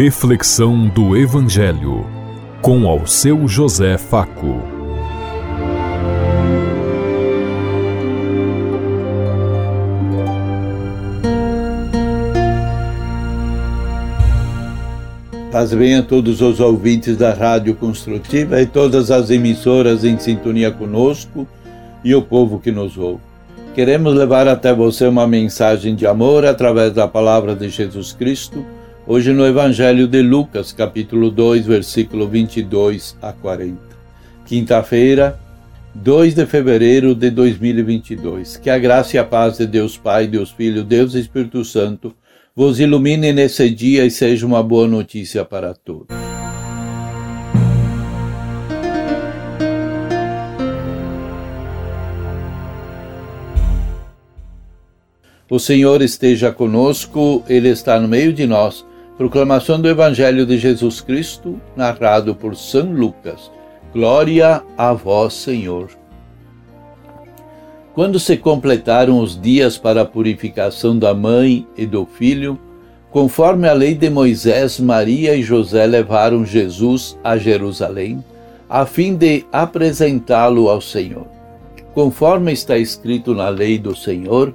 Reflexão do Evangelho com ao seu José Faco. Paz bem a todos os ouvintes da Rádio Construtiva e todas as emissoras em sintonia conosco e o povo que nos ouve. Queremos levar até você uma mensagem de amor através da palavra de Jesus Cristo, hoje no Evangelho de Lucas, capítulo 2, versículo 22 a 40. Quinta-feira, 2 de fevereiro de 2022. Que a graça e a paz de Deus Pai, Deus Filho, Deus Espírito Santo vos ilumine nesse dia e seja uma boa notícia para todos. O Senhor esteja conosco, Ele está no meio de nós. Proclamação do Evangelho de Jesus Cristo, narrado por São Lucas. Glória a vós, Senhor. Quando se completaram os dias para a purificação da mãe e do filho, conforme a lei de Moisés, Maria e José levaram Jesus a Jerusalém, a fim de apresentá-lo ao Senhor. Conforme está escrito na lei do Senhor,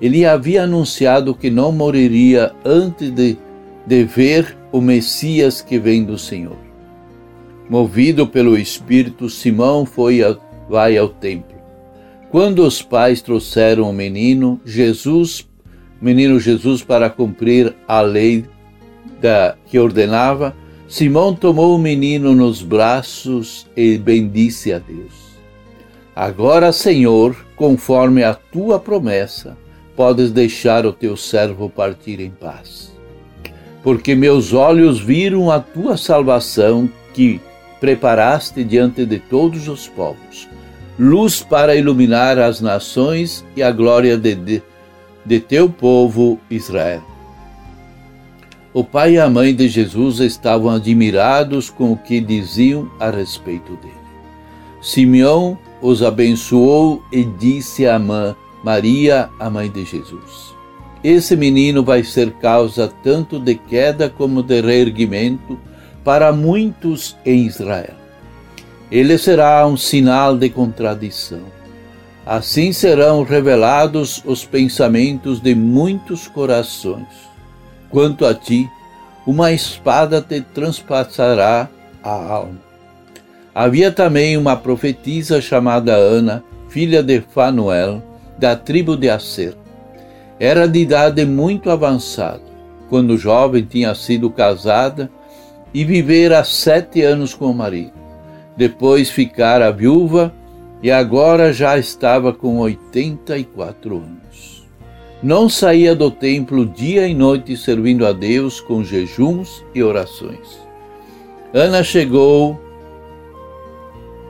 ele havia anunciado que não moriria antes de, de ver o Messias que vem do Senhor. Movido pelo Espírito, Simão foi a, vai ao templo. Quando os pais trouxeram o menino Jesus, menino Jesus para cumprir a lei da, que ordenava, Simão tomou o menino nos braços e bendisse a Deus. Agora, Senhor, conforme a tua promessa, podes deixar o teu servo partir em paz. Porque meus olhos viram a tua salvação que preparaste diante de todos os povos, luz para iluminar as nações e a glória de, de, de teu povo Israel. O pai e a mãe de Jesus estavam admirados com o que diziam a respeito dele. Simeão os abençoou e disse à mãe, Maria, a mãe de Jesus. Esse menino vai ser causa tanto de queda como de reerguimento para muitos em Israel. Ele será um sinal de contradição. Assim serão revelados os pensamentos de muitos corações. Quanto a ti, uma espada te transpassará a alma. Havia também uma profetisa chamada Ana, filha de Fanuel, da tribo de Acer. Era de idade muito avançada, quando jovem tinha sido casada e vivera sete anos com o marido. Depois ficara viúva e agora já estava com 84 anos. Não saía do templo dia e noite servindo a Deus com jejuns e orações. Ana chegou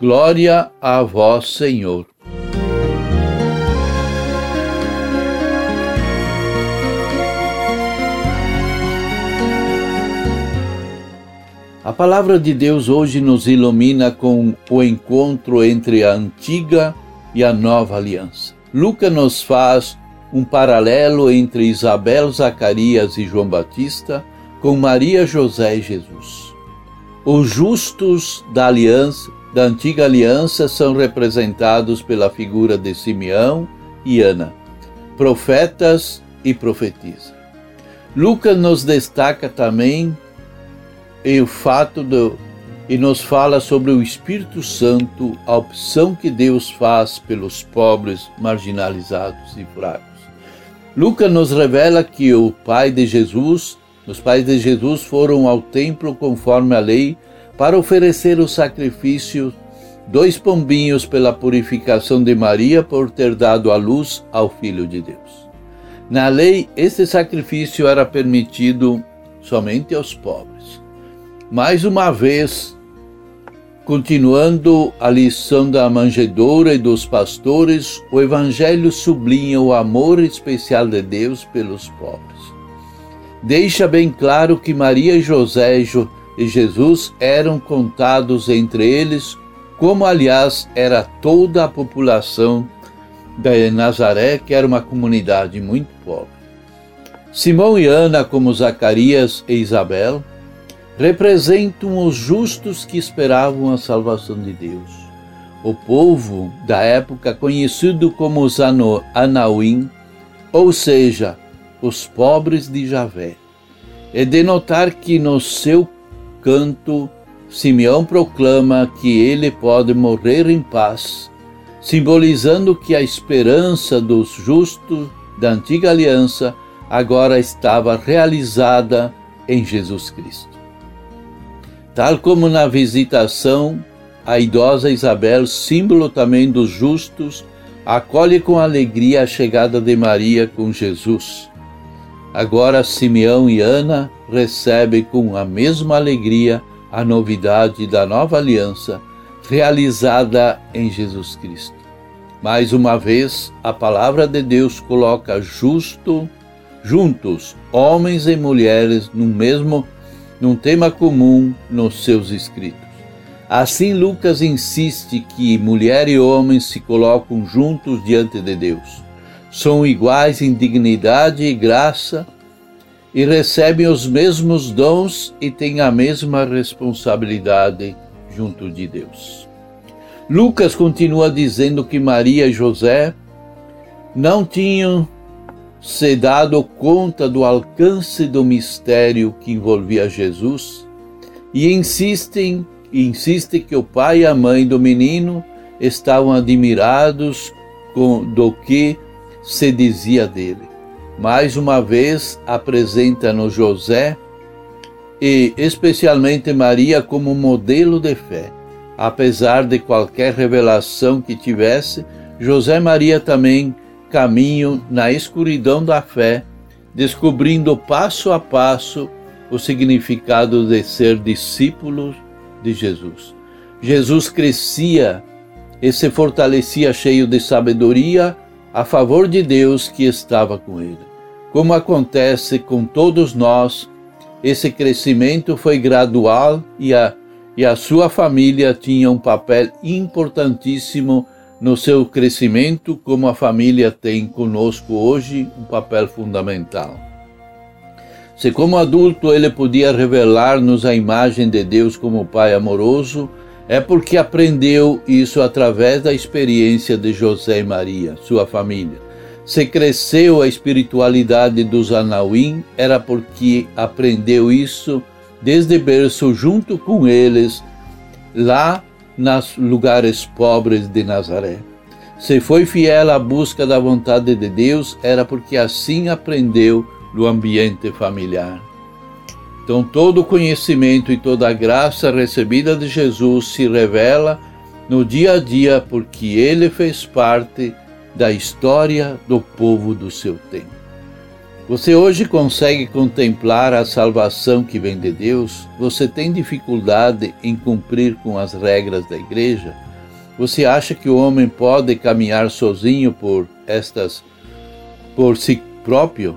Glória a vós, Senhor. A palavra de Deus hoje nos ilumina com o encontro entre a antiga e a nova aliança. Lucas nos faz um paralelo entre Isabel, Zacarias e João Batista com Maria, José e Jesus. Os justos da aliança da antiga aliança são representados pela figura de Simeão e Ana, profetas e profetisa. Lucas nos destaca também e o fato do e nos fala sobre o Espírito Santo, a opção que Deus faz pelos pobres, marginalizados e fracos. Lucas nos revela que o pai de Jesus, os pais de Jesus foram ao templo conforme a lei para oferecer o sacrifício dois pombinhos pela purificação de Maria por ter dado a luz ao Filho de Deus. Na lei, esse sacrifício era permitido somente aos pobres. Mais uma vez, Continuando a lição da manjedoura e dos pastores, o Evangelho sublinha o amor especial de Deus pelos pobres. Deixa bem claro que Maria e José e Jesus eram contados entre eles, como aliás era toda a população de Nazaré, que era uma comunidade muito pobre. Simão e Ana, como Zacarias e Isabel, representam os justos que esperavam a salvação de Deus. O povo da época, conhecido como os Anauim, ou seja, os pobres de Javé. É de notar que no seu canto, Simeão proclama que ele pode morrer em paz, simbolizando que a esperança dos justos da antiga aliança agora estava realizada em Jesus Cristo. Tal como na visitação, a idosa Isabel, símbolo também dos justos, acolhe com alegria a chegada de Maria com Jesus. Agora Simeão e Ana recebem com a mesma alegria a novidade da nova aliança realizada em Jesus Cristo. Mais uma vez, a palavra de Deus coloca justo juntos homens e mulheres no mesmo num tema comum nos seus escritos. Assim, Lucas insiste que mulher e homem se colocam juntos diante de Deus. São iguais em dignidade e graça e recebem os mesmos dons e têm a mesma responsabilidade junto de Deus. Lucas continua dizendo que Maria e José não tinham se dado conta do alcance do mistério que envolvia Jesus e insistem, insiste que o pai e a mãe do menino estavam admirados com, do que se dizia dele. Mais uma vez apresenta-nos José e especialmente Maria como modelo de fé. Apesar de qualquer revelação que tivesse, José e Maria também caminho na escuridão da fé, descobrindo passo a passo o significado de ser discípulos de Jesus. Jesus crescia e se fortalecia cheio de sabedoria a favor de Deus que estava com ele. Como acontece com todos nós, esse crescimento foi gradual e a, e a sua família tinha um papel importantíssimo no seu crescimento, como a família tem conosco hoje um papel fundamental. Se, como adulto, ele podia revelar-nos a imagem de Deus como Pai amoroso, é porque aprendeu isso através da experiência de José e Maria, sua família. Se cresceu a espiritualidade dos Anauim, era porque aprendeu isso desde berço junto com eles, lá nos lugares pobres de Nazaré. Se foi fiel à busca da vontade de Deus, era porque assim aprendeu no ambiente familiar. Então, todo o conhecimento e toda a graça recebida de Jesus se revela no dia a dia, porque ele fez parte da história do povo do seu tempo. Você hoje consegue contemplar a salvação que vem de Deus? Você tem dificuldade em cumprir com as regras da igreja? Você acha que o homem pode caminhar sozinho por estas por si próprio?